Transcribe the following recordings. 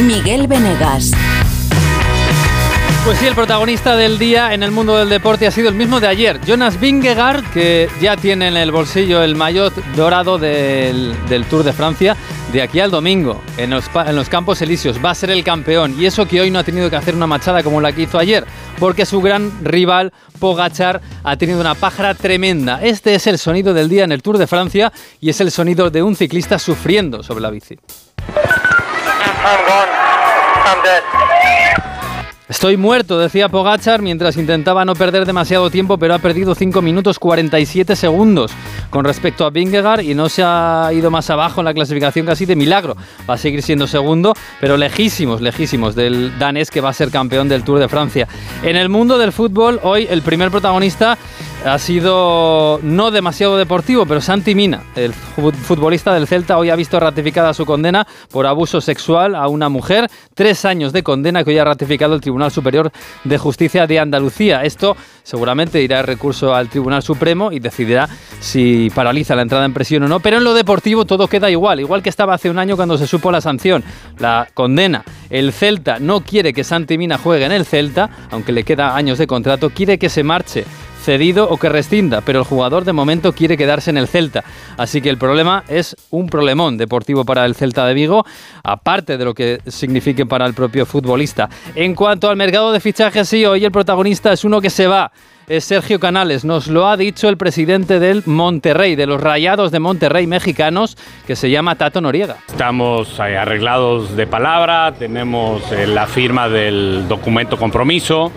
Miguel Venegas. Pues sí, el protagonista del día en el mundo del deporte ha sido el mismo de ayer, Jonas Vingegaard, que ya tiene en el bolsillo el maillot dorado del, Tour de Francia de aquí al domingo, en los, en los Campos Elíseos. Va a ser el campeón y eso que hoy no ha tenido que hacer una machada como la que hizo ayer, porque su gran rival, Pogachar, ha tenido una pájara tremenda. Este es el sonido del día en el Tour de Francia y es el sonido de un ciclista sufriendo sobre la bici. Estoy muerto, decía Pogachar mientras intentaba no perder demasiado tiempo, pero ha perdido 5 minutos 47 segundos con respecto a Vingegaard y no se ha ido más abajo en la clasificación casi de milagro. Va a seguir siendo segundo, pero lejísimos, lejísimos del danés que va a ser campeón del Tour de Francia. En el mundo del fútbol, hoy el primer protagonista ha sido no demasiado deportivo, pero Santi Mina, el futbolista del Celta, hoy ha visto ratificada su condena por abuso sexual a una mujer. Tres años de condena que hoy ha ratificado el Tribunal Superior de Justicia de Andalucía. Esto seguramente irá recurso al Tribunal Supremo y decidirá si paraliza la entrada en prisión o no. Pero en lo deportivo todo queda igual, igual que estaba hace un año cuando se supo la sanción, la condena. El Celta no quiere que Santi Mina juegue en el Celta, aunque le queda años de contrato, quiere que se marche cedido o que rescinda, pero el jugador de momento quiere quedarse en el Celta. Así que el problema es un problemón deportivo para el Celta de Vigo, aparte de lo que signifique para el propio futbolista. En cuanto al mercado de fichajes, sí, hoy el protagonista es uno que se va es Sergio Canales. Nos lo ha dicho el presidente del Monterrey, de los Rayados de Monterrey mexicanos, que se llama Tato Noriega. Estamos arreglados de palabra, tenemos eh, la firma del documento compromiso.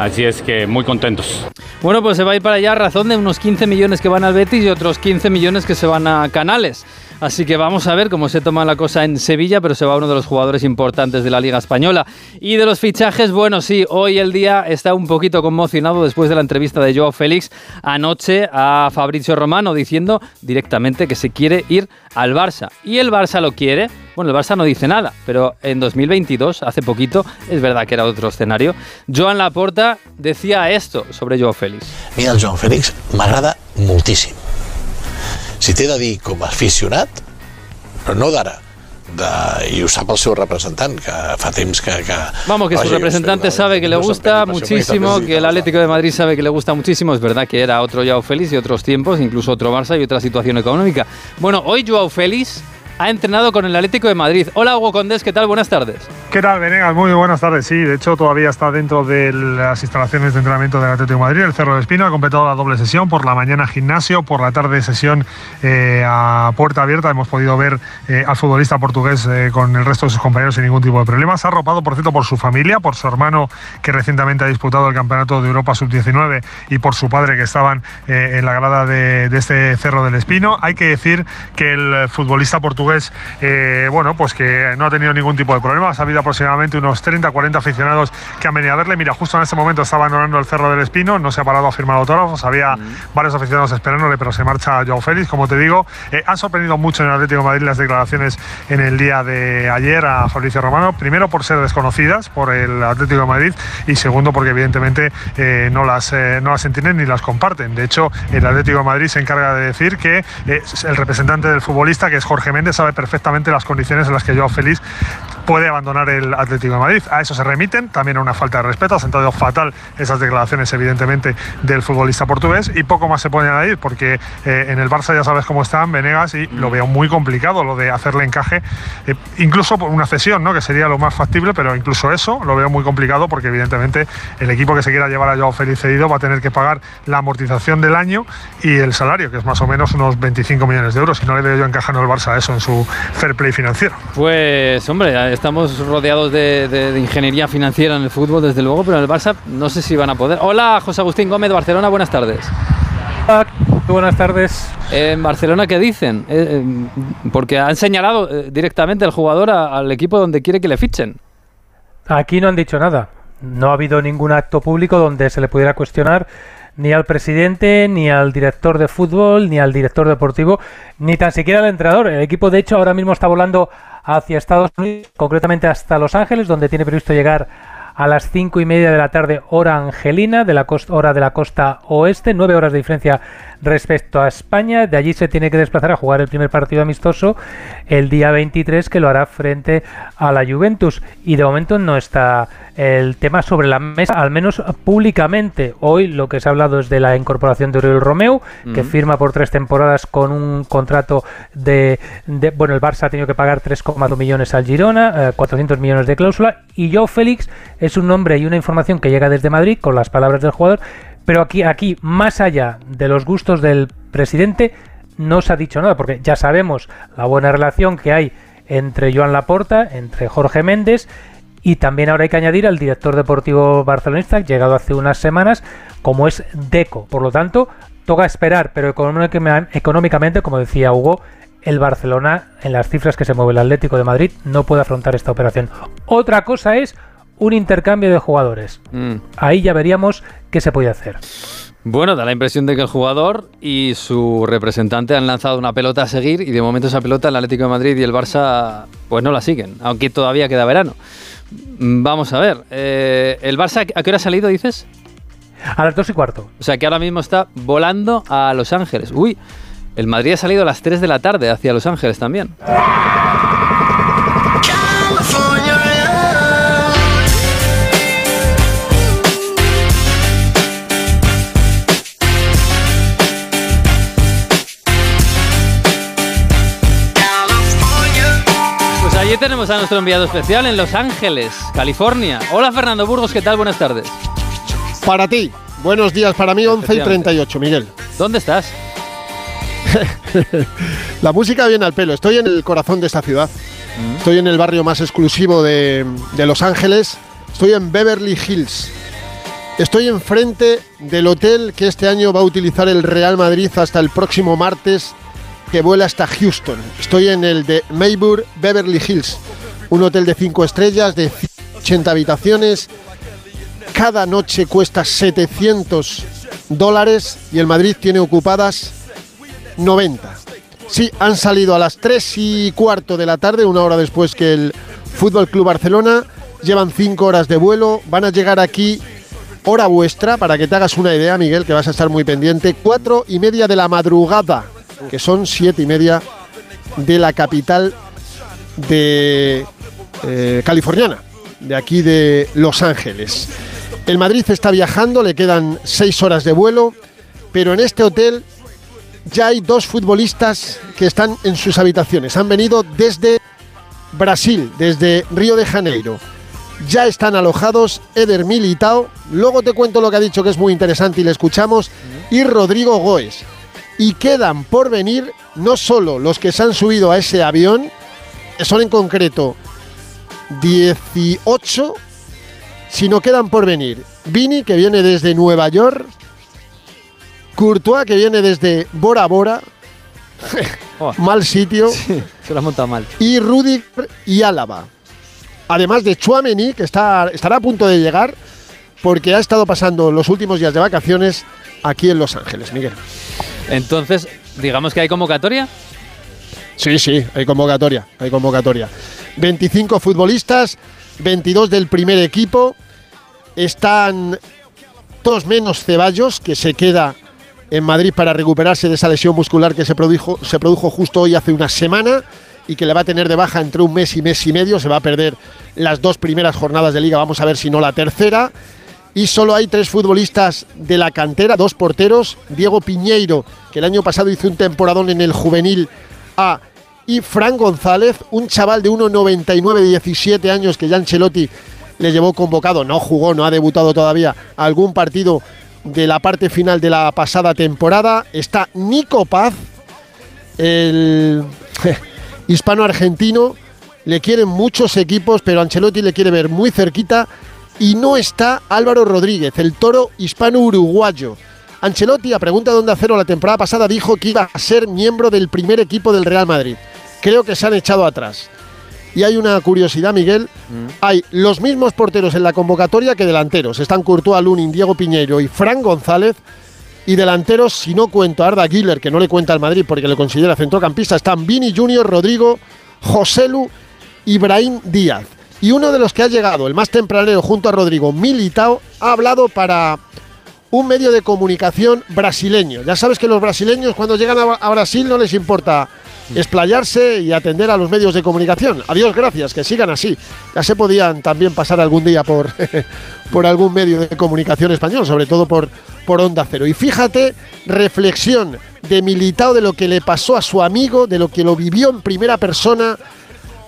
Así es que muy contentos. Bueno, pues se va a ir para allá a razón de unos 15 millones que van al Betis y otros 15 millones que se van a Canales. Así que vamos a ver cómo se toma la cosa en Sevilla, pero se va uno de los jugadores importantes de la Liga Española. Y de los fichajes, bueno, sí, hoy el día está un poquito conmocionado después de la entrevista de Joao Félix anoche a Fabricio Romano diciendo directamente que se quiere ir al Barça. Y el Barça lo quiere. Bueno, el Barça no dice nada, pero en 2022, hace poquito, es verdad que era otro escenario, Joan Laporta decía esto sobre Joao Félix. Mira, Joao Félix m'agrada moltíssim si t'he de dir com a aficionat, no d'ara, de, y ho sap el seu representant, que temps que... que Vamos, que su representante sabe que le gusta muchísimo, que el Atlético de Madrid sabe que le gusta muchísimo. Es verdad que era otro Joao Félix y otros tiempos, incluso otro Barça y otra situación económica. Bueno, hoy Joao Félix ha entrenado con el Atlético de Madrid. Hola Hugo Condés, ¿qué tal? Buenas tardes. ¿Qué tal, Venegas? Muy buenas tardes. Sí, de hecho todavía está dentro de las instalaciones de entrenamiento del Atlético de Madrid, el Cerro de Espino. Ha completado la doble sesión, por la mañana gimnasio, por la tarde sesión eh, a puerta abierta. Hemos podido ver eh, al futbolista portugués eh, con el resto de sus compañeros sin ningún tipo de problemas. Ha arropado, por cierto, por su familia, por su hermano que recientemente ha disputado el Campeonato de Europa Sub-19 y por su padre que estaban en la grada de, de, este Cerro del Espino. Hay que decir que el futbolista portugués bueno, pues que no ha tenido ningún tipo de problema. Ha habido aproximadamente unos 30, 40 aficionados que han venido a verle. Mira, justo en este momento está abandonando el Cerro del Espino, no se ha parado a firmar autógrafos. Había varios aficionados esperándole, pero se marcha Joao Félix, como te digo. Eh, han sorprendido mucho en el Atlético de Madrid las declaraciones en el día de ayer a Fabricio Romano. Primero por ser desconocidas por el Atlético de Madrid y segundo porque evidentemente eh, no, las, eh, no las entienden ni las comparten. De hecho, el Atlético de Madrid se encarga de decir que el representante del futbolista, que es Jorge Méndez, sabe perfectamente las condiciones en las que Joao Félix puede abandonar el Atlético de Madrid. A eso se remiten, también a una falta de respeto, ha sentado fatal esas declaraciones evidentemente del futbolista portugués y poco más se puede añadir porque eh, en el Barça ya sabes cómo están Venegas y lo veo muy complicado lo de hacerle encaje, eh, incluso por una cesión, ¿no? que sería lo más factible, pero incluso eso lo veo muy complicado porque evidentemente el equipo que se quiera llevar a Joao Félix cedido va a tener que pagar la amortización del año y el salario, que es más o menos unos 25 millones de euros. Y no le veo yo encajando el Barça eso en su fair play financiero. Pues hombre, estamos rodeados de, ingeniería financiera en el fútbol, desde luego, pero en el Barça no sé si van a poder. Hola, José Agustín Gómez, Barcelona, buenas tardes. buenas tardes. En Barcelona, ¿qué dicen? Eh, eh, porque han señalado eh, directamente el jugador al equipo donde quiere que le fichen. Aquí no han dicho nada. No ha habido ningún acto público donde se le pudiera cuestionar ni al presidente, ni al director de fútbol, ni al director deportivo, ni tan siquiera al entrenador. El equipo, de hecho, ahora mismo está volando hacia Estados Unidos, concretamente hasta Los Ángeles, donde tiene previsto llegar a las cinco y media de la tarde, hora angelina, de la hora de la costa oeste, nueve horas de diferencia respecto a España. De allí se tiene que desplazar a jugar el primer partido amistoso el día 23, que lo hará frente a la Juventus. Y de momento no está el tema sobre la mesa, al menos públicamente. Hoy lo que se ha hablado es de la incorporación de Oriol Romeu, que firma por tres temporadas con un contrato de, bueno, el Barça ha tenido que pagar 3,2 millones al Girona, 400 eh, millones de cláusula, y Joe Félix es un nombre y una información que llega desde Madrid con las palabras del jugador, pero aquí, aquí, más allá de los gustos del presidente, no se ha dicho nada, porque ya sabemos la buena relación que hay entre Joan Laporta, entre Jorge Méndez, y también ahora hay que añadir al director deportivo barcelonista, llegado hace unas semanas, como es Deco. Por lo tanto, toca esperar, pero económicamente, como decía Hugo, el Barcelona, en las cifras que se mueve el Atlético de Madrid, no puede afrontar esta operación. Otra cosa es un intercambio de jugadores. Mm. Ahí ya veríamos qué se puede hacer. Bueno, da la impresión de que el jugador y su representante han lanzado una pelota a seguir y de momento esa pelota el Atlético de Madrid y el Barça pues no la siguen, aunque todavía queda verano. Vamos a ver, eh, ¿el Barça a qué hora ha salido, dices? A las dos y cuarto. O sea que ahora mismo está volando a Los Ángeles. Uy, el Madrid ha salido a las 3 de la tarde hacia Los Ángeles también. Tenemos a nuestro enviado especial en Los Ángeles, California. Hola Fernando Burgos, ¿qué tal? Buenas tardes. Para ti, buenos días para mí, 11 y 38, Miguel. ¿Dónde estás? La música viene al pelo, estoy en el corazón de esta ciudad. Mm. Estoy en el barrio más exclusivo de, de Los Ángeles, estoy en Beverly Hills. Estoy enfrente del hotel que este año va a utilizar el Real Madrid hasta el próximo martes que vuela hasta Houston. Estoy en el de Maybury Beverly Hills, un hotel de 5 estrellas de 80 habitaciones. Cada noche cuesta 700 dólares y el Madrid tiene ocupadas 90. Sí, han salido a las 3 y cuarto de la tarde, una hora después que el Fútbol Club Barcelona. Llevan 5 horas de vuelo, van a llegar aquí hora vuestra, para que te hagas una idea, Miguel, que vas a estar muy pendiente, 4 y media de la madrugada que son siete y media de la capital de eh, californiana, de aquí de Los Ángeles. El Madrid está viajando, le quedan seis horas de vuelo, pero en este hotel ya hay dos futbolistas que están en sus habitaciones. Han venido desde Brasil, desde Río de Janeiro. Ya están alojados Eder Militao, luego te cuento lo que ha dicho que es muy interesante y le escuchamos, y Rodrigo Goes y quedan por venir no solo los que se han subido a ese avión, que son en concreto 18, sino quedan por venir Vini, que viene desde Nueva York, Courtois, que viene desde Bora Bora, oh. mal sitio, se lo ha montado mal, y Rudy y Álava. Además de Chuameni, que está, estará a punto de llegar, porque ha estado pasando los últimos días de vacaciones aquí en Los Ángeles, Miguel. Entonces, digamos que hay convocatoria. Sí, sí, hay convocatoria, hay convocatoria. 25 futbolistas, 22 del primer equipo. Están todos menos Ceballos, que se queda en Madrid para recuperarse de esa lesión muscular que se produjo, se produjo justo hoy hace una semana y que le va a tener de baja entre un mes y mes y medio. Se va a perder las dos primeras jornadas de liga, vamos a ver si no la tercera y solo hay tres futbolistas de la cantera, dos porteros, Diego Piñeiro, que el año pasado hizo un temporadón en el juvenil A, y Fran González, un chaval de 1,99, 17 años que ya Ancelotti le llevó convocado, no jugó, no ha debutado todavía algún partido de la parte final de la pasada temporada. Está Nico Paz, el hispano-argentino, le quieren muchos equipos, pero Ancelotti le quiere ver muy cerquita y no está Álvaro Rodríguez, el toro hispano-uruguayo. Ancelotti, a pregunta de dónde hacerlo la temporada pasada, dijo que iba a ser miembro del primer equipo del Real Madrid. Creo que se han echado atrás. Y hay una curiosidad, Miguel. Mm. Hay los mismos porteros en la convocatoria que delanteros. Están Courtois, Lunin, Diego Piñeiro y Fran González. Y delanteros, si no cuento a Arda Güler, que no le cuenta al Madrid porque le considera centrocampista, están Vini Junior, Rodrigo, Joselu y Brahim Díaz. Y uno de los que ha llegado, el más tempranero junto a Rodrigo, Militao, ha hablado para un medio de comunicación brasileño. Ya sabes que los brasileños cuando llegan a Brasil no les importa explayarse y atender a los medios de comunicación. Adiós, gracias, que sigan así. Ya se podían también pasar algún día por, por algún medio de comunicación español, sobre todo por, por Onda Cero. Y fíjate, reflexión de Militao de lo que le pasó a su amigo, de lo que lo vivió en primera persona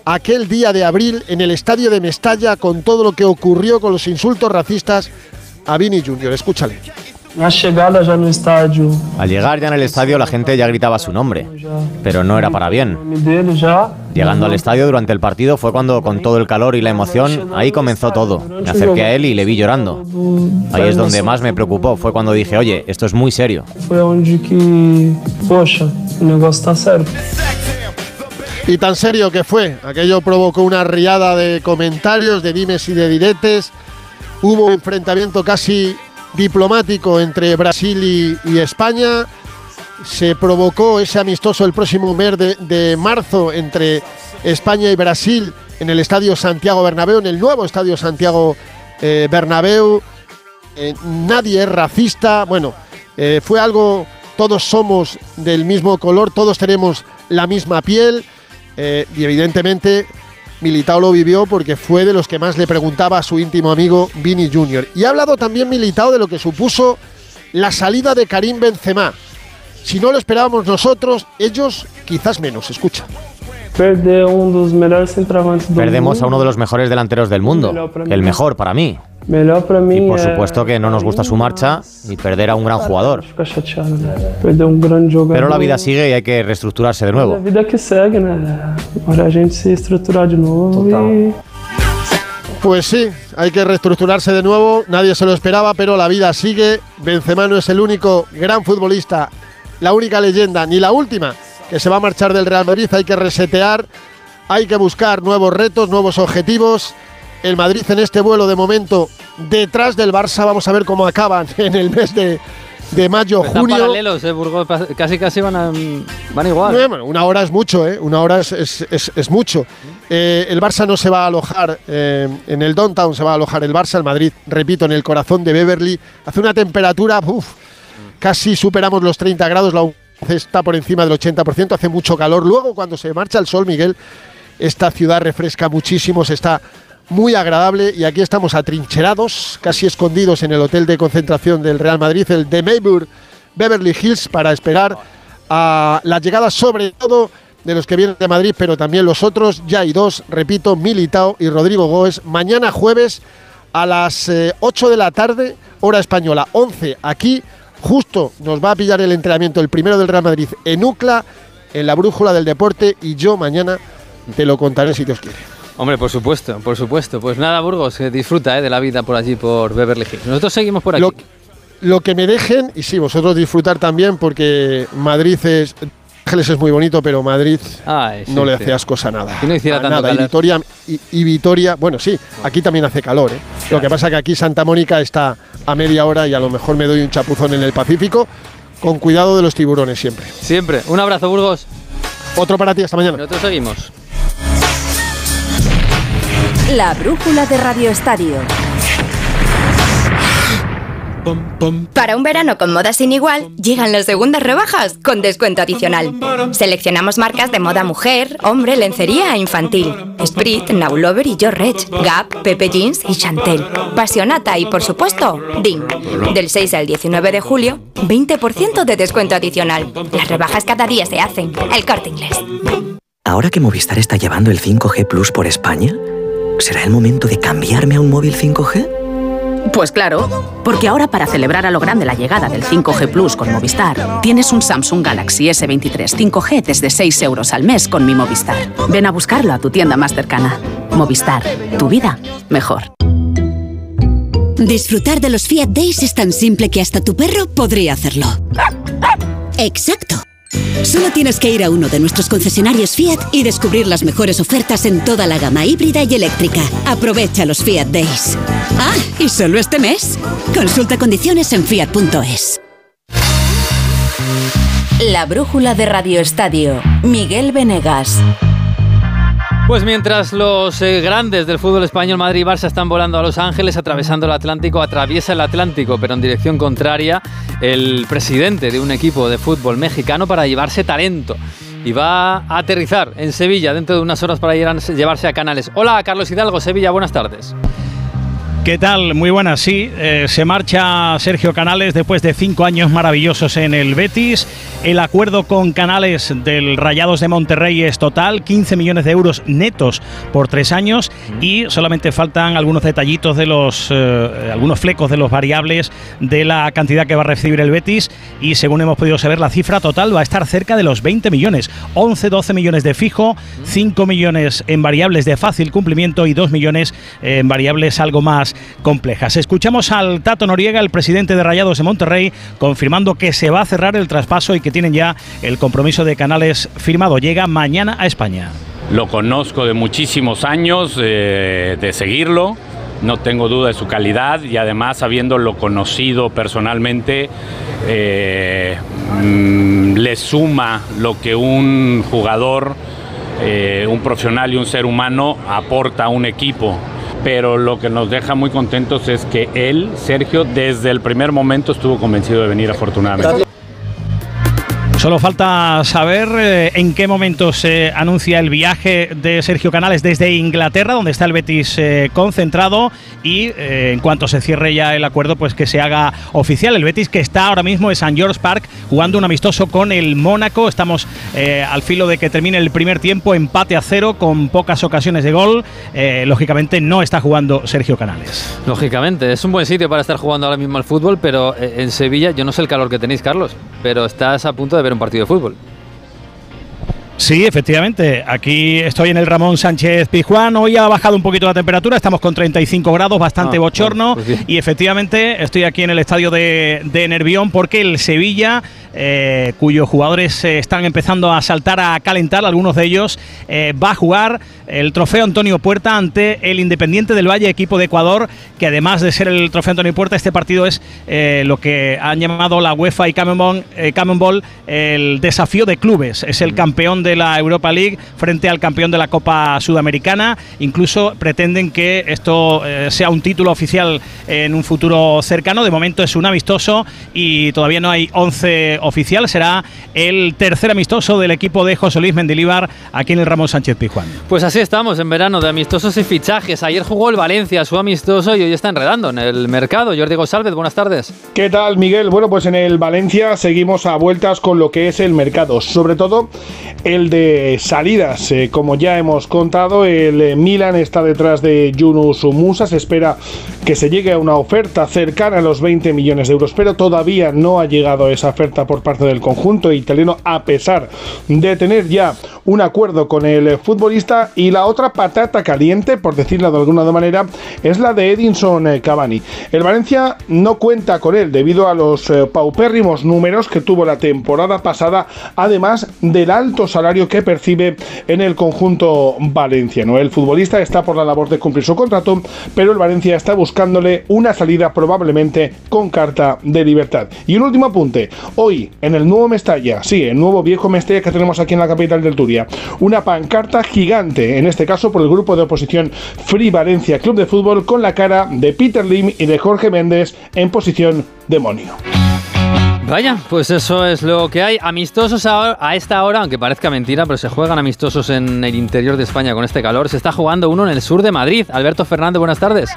aquel día de abril en el estadio de Mestalla con todo lo que ocurrió con los insultos racistas a Vini Junior. Escúchale. Al llegar ya en el estadio la gente ya gritaba su nombre, pero no era para bien. Llegando al estadio durante el partido fue cuando con todo el calor y la emoción, ahí comenzó todo. Me acerqué a él y le vi llorando. Ahí es donde más me preocupó, fue cuando dije, oye, esto es muy serio. Y tan serio que fue, aquello provocó una riada de comentarios, de dimes y de diretes. Hubo un enfrentamiento casi diplomático entre Brasil y, España. Se provocó ese amistoso el próximo mes de, de marzo entre España y Brasil en el Estadio Santiago Bernabéu, en el nuevo Estadio Santiago eh, Bernabéu. Eh, nadie es racista. Bueno, eh, fue algo, todos somos del mismo color, todos tenemos la misma piel. eh, y evidentemente Militao lo vivió porque fue de los que más le preguntaba a su íntimo amigo Vini Jr. Y ha hablado también Militao de lo que supuso la salida de Karim Benzema. Si no lo esperábamos nosotros, ellos quizás menos. Escucha. Perdemos a uno de los mejores delanteros del mundo, el mejor para mí. Y por supuesto que no nos gusta su marcha y perder a un gran jugador. Pero la vida sigue y hay que reestructurarse de nuevo. Pues sí, hay que reestructurarse de nuevo. Nadie se lo esperaba, pero la vida sigue. Benzema no es el único gran futbolista, la única leyenda, ni la última que se va a marchar del Real Madrid. Hay que resetear, hay que buscar nuevos retos, nuevos objetivos. El Madrid en este vuelo de momento detrás del Barça. Vamos a ver cómo acaban en el mes de, de mayo, Están junio. paralelos, eh, Burgos, casi casi van, a- van igual. Eh, bueno, una hora es mucho, ¿eh? Una hora es, es- es- es mucho. Eh, el Barça no se va a alojar eh, en el downtown, se va a alojar el Barça. El Madrid, repito, en el corazón de Beverly. Hace una temperatura, uf, casi superamos los 30 grados. La está por encima del 80%, hace mucho calor. Luego, cuando se marcha el sol, Miguel, esta ciudad refresca muchísimo, se está muy agradable y aquí estamos atrincherados, casi escondidos en el hotel de concentración del Real Madrid, el de Maybury Beverly Hills, para esperar a la llegada sobre todo de los que vienen de Madrid, pero también los otros. Ya hay dos, repito, Militao y Rodrigo Goes. Mañana jueves a las eh, 8 de la tarde, hora española, 11 aquí. Justo nos va a pillar el entrenamiento el primero del Real Madrid en UCLA, en la brújula del deporte, y yo mañana te lo contaré si Dios quiere. Hombre, por supuesto, por supuesto. Pues nada, Burgos, que disfruta eh, de la vida por allí, por Beverly Hills. Nosotros seguimos por aquí. Lo, lo que me dejen, y sí, vosotros disfrutar también, porque Madrid es. Ángeles es muy bonito, pero Madrid Ay, sí, no le hace ascos a nada. Si no hiciera tanto nada. Y calor. Vitoria, y, y Vitoria, bueno, sí, aquí también hace calor. ¿eh? Lo que pasa que aquí Santa Mónica está a media hora y a lo mejor me doy un chapuzón en el Pacífico, con cuidado de los tiburones siempre. Siempre. Un abrazo, Burgos. Otro para ti, hasta mañana. Nosotros seguimos. La brújula de Radio Estadio. Para un verano con moda sin igual, llegan las segundas rebajas con descuento adicional. Seleccionamos marcas de moda mujer, hombre, lencería e infantil. Sprit, Now Lover y George, Gap, Pepe Jeans y Chantel. Pasionata y, por supuesto, Ding. Del 6 al 19 de julio, 20% de descuento adicional. Las rebajas cada día se hacen. El corte inglés. Ahora que Movistar está llevando el 5G Plus por España, ¿será el momento de cambiarme a un móvil 5G? Pues claro, porque ahora para celebrar a lo grande la llegada del 5G Plus con Movistar, tienes un Samsung Galaxy S23 5G desde 6 euros al mes con mi Movistar. Ven a buscarlo a tu tienda más cercana. Movistar, tu vida mejor. Disfrutar de los Fiat Days es tan simple que hasta tu perro podría hacerlo. Exacto. Solo tienes que ir a uno de nuestros concesionarios Fiat y descubrir las mejores ofertas en toda la gama híbrida y eléctrica. Aprovecha los Fiat Days. Ah, y solo este mes. Consulta condiciones en fiat.es. La brújula de Radio Estadio. Miguel Venegas. Pues mientras los eh, grandes del fútbol español, Madrid y Barça, están volando a Los Ángeles, atravesando el Atlántico, atraviesa el Atlántico, pero en dirección contraria, el presidente de un equipo de fútbol mexicano para llevarse talento. Y va a aterrizar en Sevilla dentro de unas horas para llevarse a Canales. Hola, Carlos Hidalgo, Sevilla, buenas tardes. ¿Qué tal? Muy buenas, sí. Eh, se marcha Sergio Canales después de cinco años maravillosos en el Betis. El acuerdo con Canales del Rayados de Monterrey es total, 15 millones de euros netos por tres años y solamente faltan algunos detallitos de los, eh, algunos flecos de los variables de la cantidad que va a recibir el Betis y según hemos podido saber la cifra total va a estar cerca de los 20 millones, 11, 12 millones de fijo, 5 millones en variables de fácil cumplimiento y 2 millones en variables algo más complejas. Escuchamos al Tato Noriega, el presidente de Rayados de Monterrey, confirmando que se va a cerrar el traspaso y que tienen ya el compromiso de canales firmado. Llega mañana a España. Lo conozco de muchísimos años eh, de seguirlo, no tengo duda de su calidad y además habiéndolo conocido personalmente, eh, mm, le suma lo que un jugador, eh, un profesional y un ser humano aporta a un equipo pero lo que nos deja muy contentos es que él, Sergio, desde el primer momento estuvo convencido de venir afortunadamente. Solo falta saber eh, en qué momento se anuncia el viaje de Sergio Canales desde Inglaterra, donde está el Betis eh, concentrado, y eh, en cuanto se cierre ya el acuerdo, pues que se haga oficial. El Betis que está ahora mismo en St. George Park jugando un amistoso con el Mónaco. Estamos al filo de que termine el primer tiempo, empate a cero, con pocas ocasiones de gol. lógicamente no está jugando Sergio Canales. Lógicamente, es un buen sitio para estar jugando ahora mismo al fútbol, pero en Sevilla, yo no sé el calor que tenéis, Carlos, pero estás a punto de ver un partido de fútbol. Sí, efectivamente. Aquí estoy en el Ramón Sánchez Pizjuán. Hoy ha bajado un poquito la temperatura, estamos con 35 grados, bastante ah, bochorno. Pues y efectivamente estoy aquí en el estadio de, de Nervión porque el Sevilla, eh, cuyos jugadores eh, están empezando a saltar, a calentar, algunos de ellos, eh, va a jugar el trofeo Antonio Puerta ante el Independiente del Valle, equipo de Ecuador, que además de ser el trofeo Antonio Puerta, este partido es lo que han llamado la UEFA y Camembol, el desafío de clubes. Es el campeón de la Europa League frente al campeón de la Copa Sudamericana. Incluso pretenden que esto sea un título oficial en un futuro cercano. De momento es un amistoso y todavía no hay 11 oficial. Será el tercer amistoso del equipo de José Luis Mendilibar aquí en el Ramón Sánchez Pizjuán. Pues así estamos en verano de amistosos y fichajes. Ayer jugó el Valencia su amistoso y hoy está enredando en el mercado. Jordi González, buenas tardes. ¿Qué tal, Miguel? Bueno, pues en el Valencia seguimos a vueltas con lo que es el mercado. Sobre todo el de salidas. Eh, como ya hemos contado, el eh, Milan está detrás de Yunus Musa. Se espera que se llegue a una oferta cercana a los 20 millones de euros, pero todavía no ha llegado esa oferta por parte del conjunto italiano, a pesar de tener ya un acuerdo con el futbolista. Y la otra patata caliente, por decirlo de alguna manera, es la de Edinson eh, Cavani. El Valencia no cuenta con él debido a los paupérrimos números que tuvo la temporada pasada, además del alto salario que percibe en el conjunto valenciano. El futbolista está por la labor de cumplir su contrato, pero el Valencia está buscándole una salida probablemente con carta de libertad. Y un último apunte, hoy en el nuevo Mestalla, sí, el nuevo viejo Mestalla que tenemos aquí en la capital del Turia, una pancarta gigante, en este caso por el grupo de oposición Free Valencia Club de Fútbol con la cara de Peter Lim y de Jorge Méndez en posición demonio. Vaya, pues eso es lo que hay. Amistosos a, esta hora, aunque parezca mentira, pero se juegan amistosos en el interior de España con este calor. Se está jugando uno en el sur de Madrid. Alberto Fernández, buenas tardes.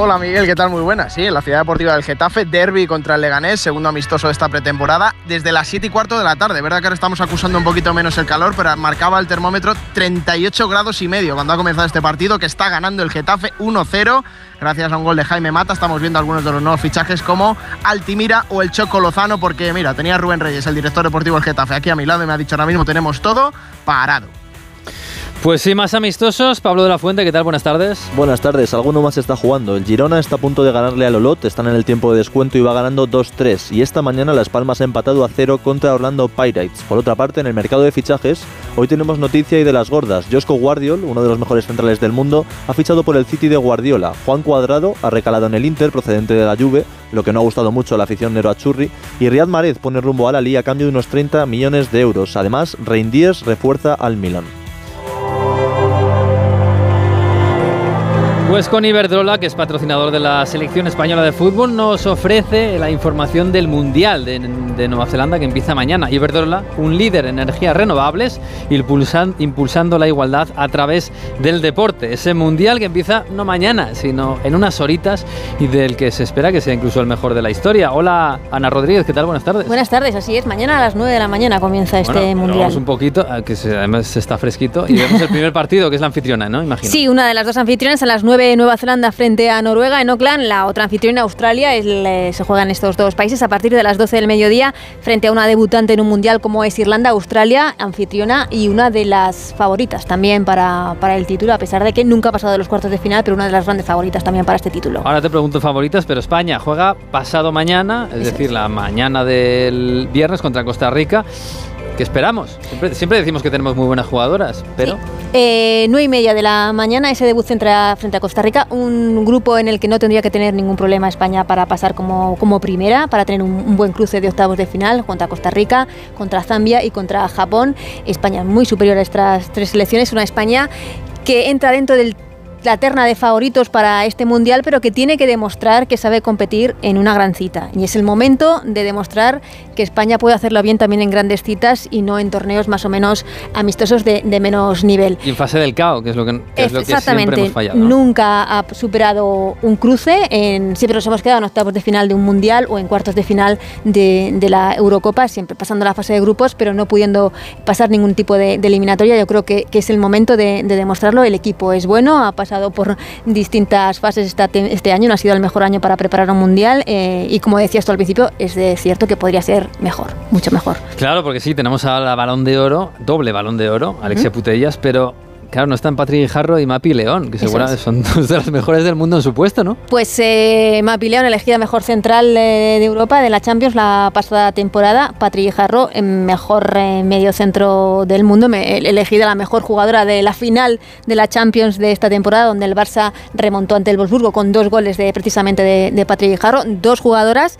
Hola Miguel, ¿qué tal? Muy buena. Sí, en la ciudad deportiva del Getafe, derby contra el Leganés, segundo amistoso de esta pretemporada, desde las 7 y cuarto de la tarde. Verdad que ahora estamos acusando un poquito menos el calor, pero marcaba el termómetro 38 grados y medio cuando ha comenzado este partido, que está ganando el Getafe 1-0, gracias a un gol de Jaime Mata. Estamos viendo algunos de los nuevos fichajes como Altimira o el Choco Lozano, porque mira, tenía Rubén Reyes, el director deportivo del Getafe, aquí a mi lado y me ha dicho ahora mismo tenemos todo parado. Pues sí, más amistosos. Pablo de la Fuente, ¿qué tal? Buenas tardes. Buenas tardes. Alguno más está jugando. El Girona está a punto de ganarle al Olot. Están en el tiempo de descuento y va ganando 2-3. Y esta mañana Las Palmas ha empatado a 0 contra Orlando Pirates. Por otra parte, en el mercado de fichajes, hoy tenemos noticia y de las gordas. Josco Guardiol, uno de los mejores centrales del mundo, ha fichado por el City de Guardiola. Juan Cuadrado ha recalado en el Inter, procedente de la Juve, lo que no ha gustado mucho a la afición Nero Achurri. Y Riyad Mahrez pone rumbo a la Liga a cambio de unos 30 millones de euros. Además, Reindiers refuerza al Milan. Pues con Iberdrola, que es patrocinador de la selección española de fútbol, nos ofrece la información del Mundial de, de Nueva Zelanda que empieza mañana. Iberdrola, un líder en energías renovables, impulsan, impulsando la igualdad a través del deporte. Ese Mundial que empieza no mañana, sino en unas horitas y del que se espera que sea incluso el mejor de la historia. Hola, Ana Rodríguez, ¿qué tal? Buenas tardes. Buenas tardes, así es. Mañana a las 9 de la mañana comienza este Bueno, Mundial. Vamos un poquito, que además está fresquito, y vemos el primer partido, que es la anfitriona, ¿no? Imagino. Sí, una de las dos anfitrionas a las 9 Nueva Zelanda frente a Noruega en Auckland, la otra anfitriona Australia, es le- se juegan estos dos países a partir de las 12 del mediodía frente a una debutante en un mundial como es Irlanda, Australia, anfitriona y una de las favoritas también para, para el título, a pesar de que nunca ha pasado de los cuartos de final, pero una de las grandes favoritas también para este título. Ahora te pregunto favoritas, pero España juega pasado mañana, es decir, la mañana del viernes contra Costa Rica. ¿Qué esperamos? Siempre, siempre decimos que tenemos muy buenas jugadoras, pero Eh, 9 y media de la mañana, ese debut frente a, frente a Costa Rica, un grupo en el que no tendría que tener ningún problema España para pasar como, como primera, para tener un, un buen cruce de octavos de final contra Costa Rica, contra Zambia y contra Japón. España muy superior a estas tres selecciones, una España que entra dentro del la terna de favoritos para este mundial, pero que tiene que demostrar que sabe competir en una gran cita. Y es el momento de demostrar que España puede hacerlo bien también en grandes citas y no en torneos más o menos amistosos de, de menos nivel. y en fase del caos, que es lo que, que es lo que siempre hemos fallado. ¿no? nunca ha superado un cruce, en, siempre nos hemos quedado en octavos de final de un mundial o en cuartos de final de, de la Eurocopa, siempre pasando la fase de grupos, pero no pudiendo pasar ningún tipo de, de eliminatoria. Yo creo que, que es el momento de, de demostrarlo. El equipo es bueno, ha pasado por distintas fases esta te- este año, no ha sido el mejor año para preparar un mundial eh, y como decías tú al principio, es de cierto que podría ser mejor, mucho mejor. Claro, porque sí, tenemos a la balón de oro, doble balón de oro, Alexia Putellas, pero claro, no están Patrick Jarro y Mapi León, que seguramente son dos de las mejores del mundo en su puesto, ¿no? Pues eh, Mapi León, elegida mejor central eh, de Europa de la Champions la pasada temporada. Patrick Jarro, eh, mejor eh, medio centro del mundo, me- elegida la mejor jugadora de la final de la Champions de esta temporada, donde el Barça remontó ante el Wolfsburgo con dos goles de precisamente de, de Patrick Jarro. Dos jugadoras,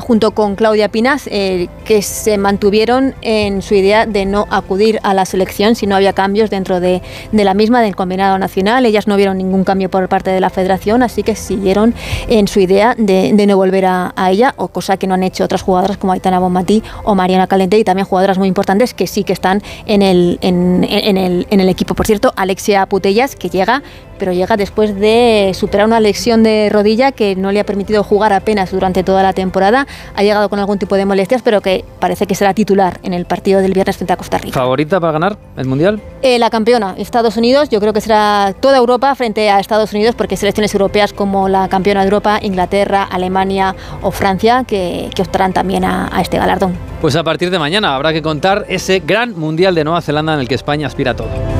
junto con Claudia Pinas, que se mantuvieron en su idea de no acudir a la selección si no había cambios dentro de, de la misma, del combinado nacional. Ellas no vieron ningún cambio por parte de la federación, así que siguieron en su idea de, no volver a, ella, o cosa que no han hecho otras jugadoras como Aitana Bonmatí o Mariana Calente, y también jugadoras muy importantes que sí que están en el, en el, en el equipo. Por cierto, Alexia Putellas, que llega pero llega después de superar una lesión de rodilla que no le ha permitido jugar apenas durante toda la temporada. Ha llegado con algún tipo de molestias, pero que parece que será titular en el partido del viernes frente a Costa Rica. ¿Favorita para ganar el Mundial? Eh, la campeona, Estados Unidos, yo creo que será toda Europa frente a Estados Unidos, porque selecciones europeas como la campeona de Europa, Inglaterra, Alemania o Francia, que, que optarán también a, a este galardón. Pues a partir de mañana habrá que contar ese gran Mundial de Nueva Zelanda en el que España aspira a todo.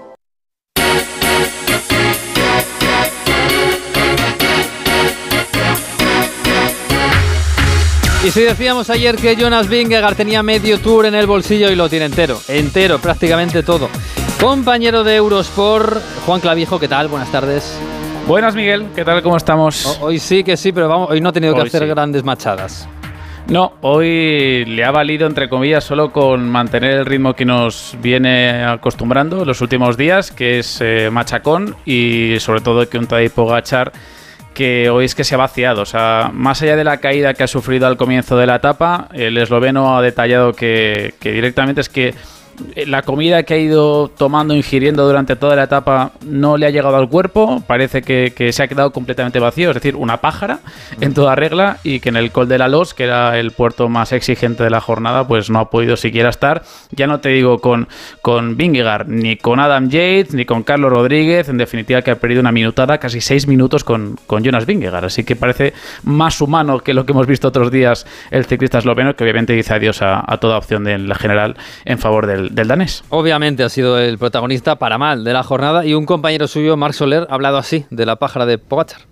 Y si decíamos ayer que Jonas Vingegaard tenía medio tour en el bolsillo y lo tiene entero, entero, prácticamente todo. Compañero de Eurosport, Juan Clavijo, ¿qué tal? Buenas tardes. Buenas, Miguel. ¿Qué tal? ¿Cómo estamos? O- hoy sí que sí, pero vamos, hoy no ha tenido que hacer sí. grandes machadas. No, hoy le ha valido, entre comillas, solo con mantener el ritmo que nos viene acostumbrando los últimos días, que es eh, machacón y sobre todo que un Tadej Pogachar que es que se ha vaciado. O sea, más allá de la caída que ha sufrido al comienzo de la etapa, el esloveno ha detallado que, que directamente es que la comida que ha ido tomando, ingiriendo durante toda la etapa no le ha llegado al cuerpo, parece que, que se ha quedado completamente vacío, es decir, una pájara en toda regla y que en el Col de la Los, que era el puerto más exigente de la jornada, pues no ha podido siquiera estar. Ya no te digo con, con Vingegaard, ni con Adam Yates, ni con Carlos Rodríguez, en definitiva que ha perdido una minutada, casi seis minutos con, con Jonas Vingegaard, así que parece más humano que lo que hemos visto otros días el ciclista esloveno, que obviamente dice adiós a, a toda opción del general en favor del, del danés. Obviamente ha sido el protagonista para mal de la jornada y un compañero suyo, Marc Soler, ha hablado así de la pájara de Pogacar.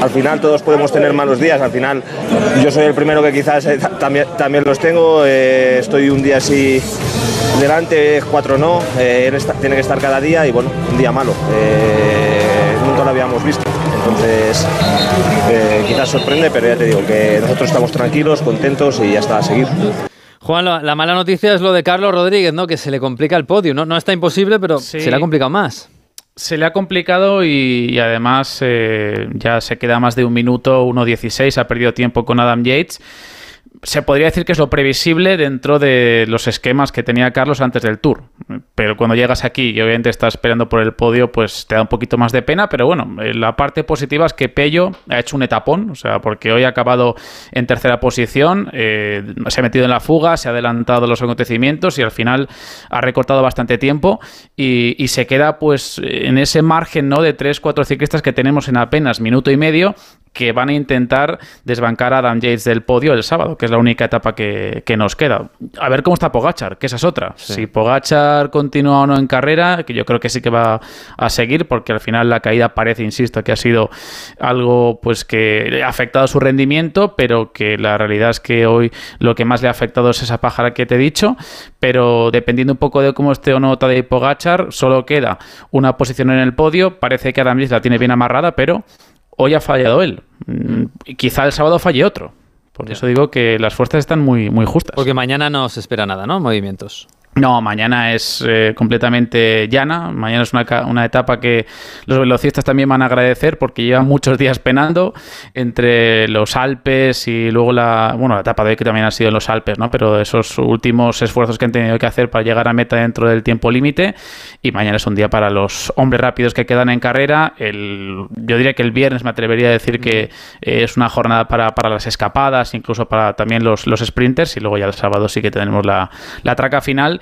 Al final todos podemos tener malos días, al final yo soy el primero que quizás eh, también, también los tengo, eh, estoy un día así delante, cuatro no, eh, tiene que estar cada día y bueno, un día malo, nunca lo habíamos visto. Entonces, quizás sorprende, pero ya te digo que nosotros estamos tranquilos, contentos y ya está a seguir. Juan, la, mala noticia es lo de Carlos Rodríguez, ¿no? Que se le complica el podio. No, no está imposible, pero se le ha complicado más. Se le ha complicado y, además eh, ya se queda más de un minuto, 1.16, ha perdido tiempo con Adam Yates se podría decir que es lo previsible dentro de los esquemas que tenía Carlos antes del Tour. Pero cuando llegas aquí y obviamente estás esperando por el podio, pues te da un poquito más de pena. Pero bueno, eh, la parte positiva es que Pello ha hecho un etapón, o sea, porque hoy ha acabado en tercera posición, eh, se ha metido en la fuga, se ha adelantado los acontecimientos y al final ha recortado bastante tiempo y, y se queda pues en ese margen ¿no? de 3-4 ciclistas que tenemos en apenas minuto y medio que van a intentar desbancar a Adam Yates del podio el sábado, que es la única etapa que, nos queda. A ver cómo está Pogachar, que esa es otra. Si Pogachar continúa o no en carrera, que yo creo que sí que va a seguir, porque al final la caída parece, insisto, que ha sido algo pues que ha afectado su rendimiento, pero que la realidad es que hoy lo que más le ha afectado es esa pájara que te he dicho, pero dependiendo un poco de cómo esté o no Tadej Pogachar, solo queda una posición en el podio, parece que Adam Yates la tiene bien amarrada, pero hoy ha fallado él. Mm, quizá el sábado falle otro. Por eso digo que las fuerzas están muy, muy justas. Porque mañana no se espera nada, ¿no? Movimientos. No, mañana es eh, completamente llana. Mañana es una, etapa que los velocistas también van a agradecer porque llevan muchos días penando entre los Alpes y luego la, bueno, la etapa de hoy que también ha sido en los Alpes, ¿no? Pero esos últimos esfuerzos que han tenido que hacer para llegar a meta dentro del tiempo límite. Y mañana es un día para los hombres rápidos que quedan en carrera. El, yo diría que el viernes me atrevería a decir que eh, es una jornada para, para, las escapadas, incluso para también los, los sprinters. Y luego ya el sábado sí que tenemos la, la traca final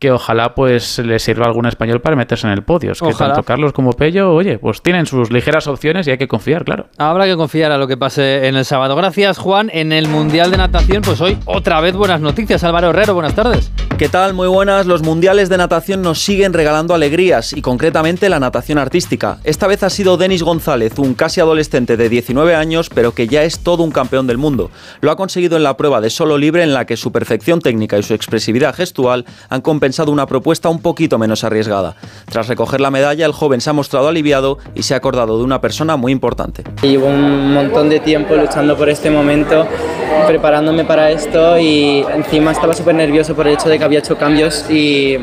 que ojalá pues le sirva a algún español para meterse en el podio. Es que tanto Carlos como Pello, oye, pues tienen sus ligeras opciones y hay que confiar, claro. Habrá que confiar a lo que pase en el sábado. Gracias, Juan. En el Mundial de Natación, pues hoy otra vez buenas noticias. Álvaro Herrero, buenas tardes. ¿Qué tal? Muy buenas. Los Mundiales de Natación nos siguen regalando alegrías y concretamente la natación artística. Esta vez ha sido Denis González, un casi adolescente de 19 años, pero que ya es todo un campeón del mundo. Lo ha conseguido en la prueba de solo libre en la que su perfección técnica y su expresividad gestual han compensado una propuesta un poquito menos arriesgada. Tras recoger la medalla, el joven se ha mostrado aliviado y se ha acordado de una persona muy importante. Llevo un montón de tiempo luchando por este momento, preparándome para esto y encima estaba súper nervioso por el hecho de que había hecho cambios y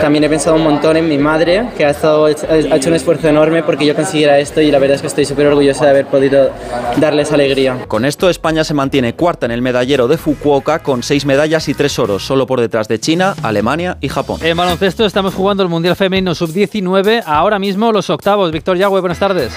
también he pensado un montón en mi madre, que ha, estado, ha hecho un esfuerzo enorme porque yo consiguiera esto y la verdad es que estoy súper orgulloso de haber podido darles alegría. Con esto España se mantiene cuarta en el medallero de Fukuoka con seis medallas y tres oros, solo por detrás de China, Alemania y Japón. En baloncesto estamos jugando el Mundial Femenino Sub-19, ahora mismo los octavos. Víctor Yagüe, buenas tardes.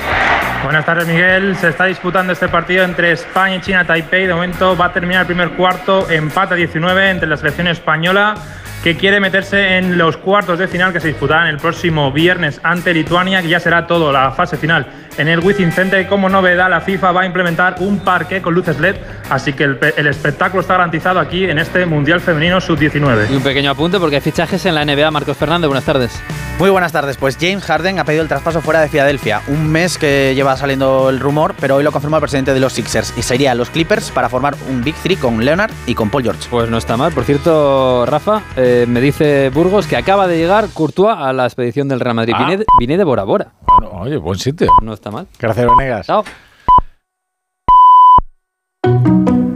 Buenas tardes, Miguel. Se está disputando este partido entre España y China Taipei. De momento va a terminar el primer cuarto, empate 19 entre la selección española que quiere meterse en los cuartos de final que se disputarán el próximo viernes ante Lituania, que ya será todo la fase final en el Wizzing Center. Como novedad, la FIFA va a implementar un parque con luces LED, así que el, espectáculo está garantizado aquí en este Mundial Femenino Sub-19. Y un pequeño apunte porque hay fichajes en la NBA. Marcos Fernández, buenas tardes. Muy buenas tardes. Pues James Harden ha pedido el traspaso fuera de Filadelfia. Un mes que lleva saliendo el rumor, pero hoy lo confirma el presidente de los Sixers y sería los Clippers para formar un Big Three con Leonard y con Paul George. Pues no está mal. Por cierto, Rafa, eh, me dice Burgos que acaba de llegar Courtois a la expedición del Real Madrid. Ah. Viene, de Bora Bora. Bueno, oye, buen sitio. No está mal. Gracias, Venegas. Chao.